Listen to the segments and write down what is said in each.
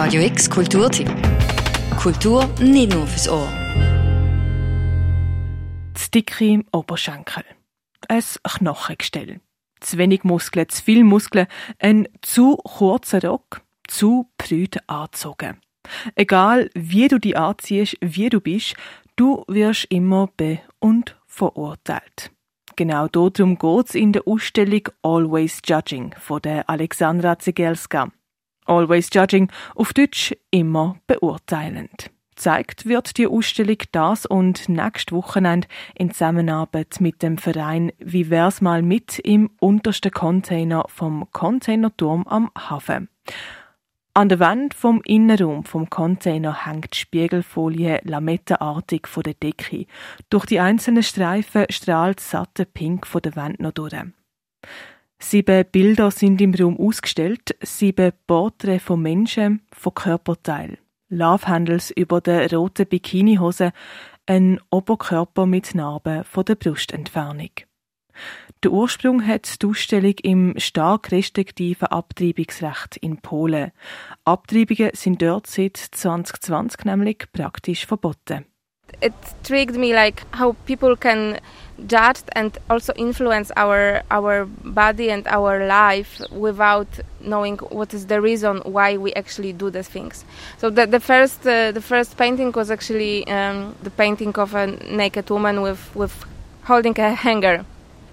Radio X Kulturtipp. Kultur nicht nur fürs Ohr. Das dicke Oberschenkel. Ein Knochengestell. Zu wenig Muskeln, zu viel Muskeln, ein zu kurzer Rock, zu prüde angezogen. Egal wie du dich anziehst, wie du bist, du wirst immer be- und verurteilt. Genau darum geht's in der Ausstellung Always Judging von der Alexandra Zegelska. Always Judging, auf Deutsch immer beurteilend. Zeigt wird die Ausstellung das und nächstes Wochenende in Zusammenarbeit mit dem Verein Wie wär's mal mit im untersten Container vom Containerturm am Hafen. An der Wand vom Innenraum vom Container hängt Spiegelfolie lamettenartig von der Decke. Durch die einzelnen Streifen strahlt satte Pink von der Wand noch durch. Sieben Bilder sind im Raum ausgestellt, sieben Porträts von Menschen, von Körperteilen. Love Handles über der roten Bikinihose, ein Oberkörper mit Narben von der Brustentfernung. Der Ursprung hat die Ausstellung im stark restriktiven Abtreibungsrecht in Polen. Abtreibungen sind dort seit 2020 nämlich praktisch verboten. It intrigued me like how people can judge and also influence our our body and our life without knowing what is the reason why we actually do these things. So the, the first uh, the first painting was actually um, the painting of a naked woman with with holding a hanger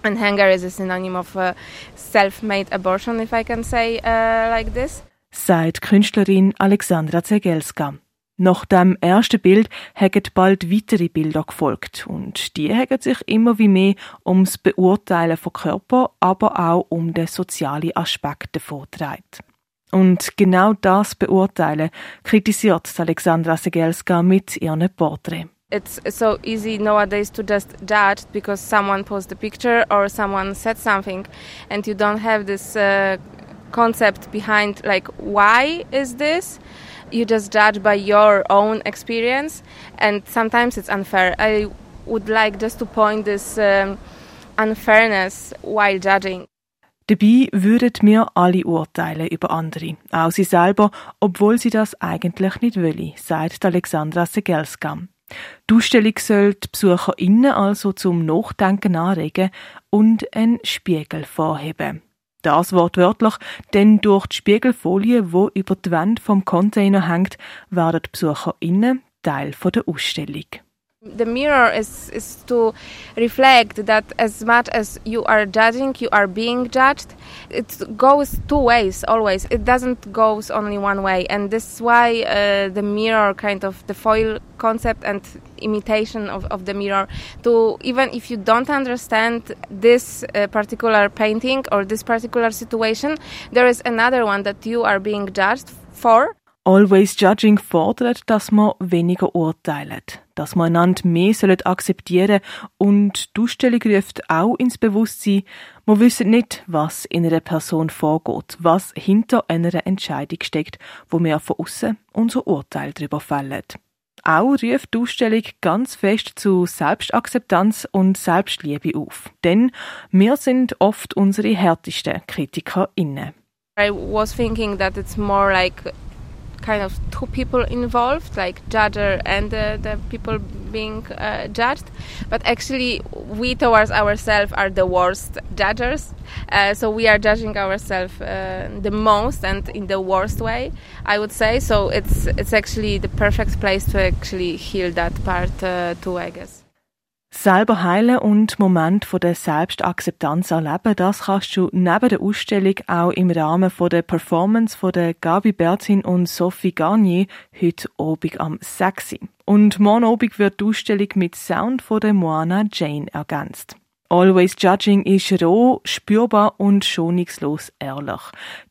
and hanger is a synonym of uh, self-made abortion, if I can say uh, like this. Sagt Künstlerin Alexandra Zegelska. Nach dem ersten Bild haben bald weitere Bilder gefolgt und die haben sich immer wie mehr ums Beurteilen von Körper, aber auch um den sozialen Aspekt gedreht. Und genau das Beurteilen kritisiert Alexandra Segelska mit ihren Porträts. It's so easy nowadays to just judge because someone posted a picture or someone said something, and you don't have this uh, concept behind like why is this. You just judge by your own experience, and sometimes it's unfair. I would like just to point this um, unfairness while judging. Dabei würden wir alle urteilen über andere, auch sie selber, obwohl sie das eigentlich nicht wollen, sagt Alexandra Segelska. Die Ausstellung soll die BesucherInnen also zum Nachdenken anregen und einen Spiegel vorheben. Das wortwörtlich, denn durch die Spiegelfolie, wo über die Wand vom Container hängt, werden die BesucherInnen Teil der Ausstellung. The mirror is, is to reflect that as much as you are judging, you are being judged. It goes two ways always. It doesn't goes only one way, and this is why uh, the mirror, kind of the foil concept and imitation of, of the mirror. To even if you don't understand this uh, particular painting or this particular situation, there is another one that you are being judged for. Always Judging fordert, dass man weniger urteilt, dass man einander mehr akzeptieren und die Ausstellung ruft auch ins Bewusstsein, wir wissen nicht, was in einer Person vorgeht, was hinter einer Entscheidung steckt, wo wir von außen unser Urteil darüber fällen. Auch ruft die Ausstellung ganz fest zu Selbstakzeptanz und Selbstliebe auf. Denn wir sind oft unsere härtesten KritikerInnen. I was thinking that it's more like kind of two people involved, like judger and uh, the people being uh, judged. But actually, we towards ourselves are the worst judges. Uh, so we are judging ourselves uh, the most and in the worst way, I would say. So it's it's actually the perfect place to actually heal that part uh, too, I guess. Selber heilen und Moment von der Selbstakzeptanz erleben, das kannst du neben der Ausstellung auch im Rahmen von der Performance von der Gabi Bertin und Sophie Garnier heute Abend am 6. Und morgen Abend wird die Ausstellung mit Sound von der Moana Jane ergänzt. Always Judging ist roh, spürbar und schonungslos ehrlich.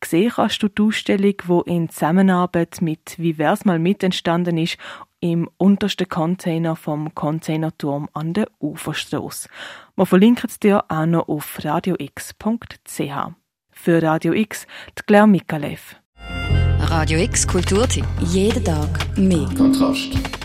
Gesehen kannst du die Ausstellung, die in Zusammenarbeit mit Wie wär's mal mit entstanden ist im untersten Container vom Containerturm an der Uferstrasse. Wir verlinken es dir auch noch auf radiox.ch. Für Radio X, die Claire Mikalev. Radio X Kulturtipp. Jeden Tag mehr. Kontrast.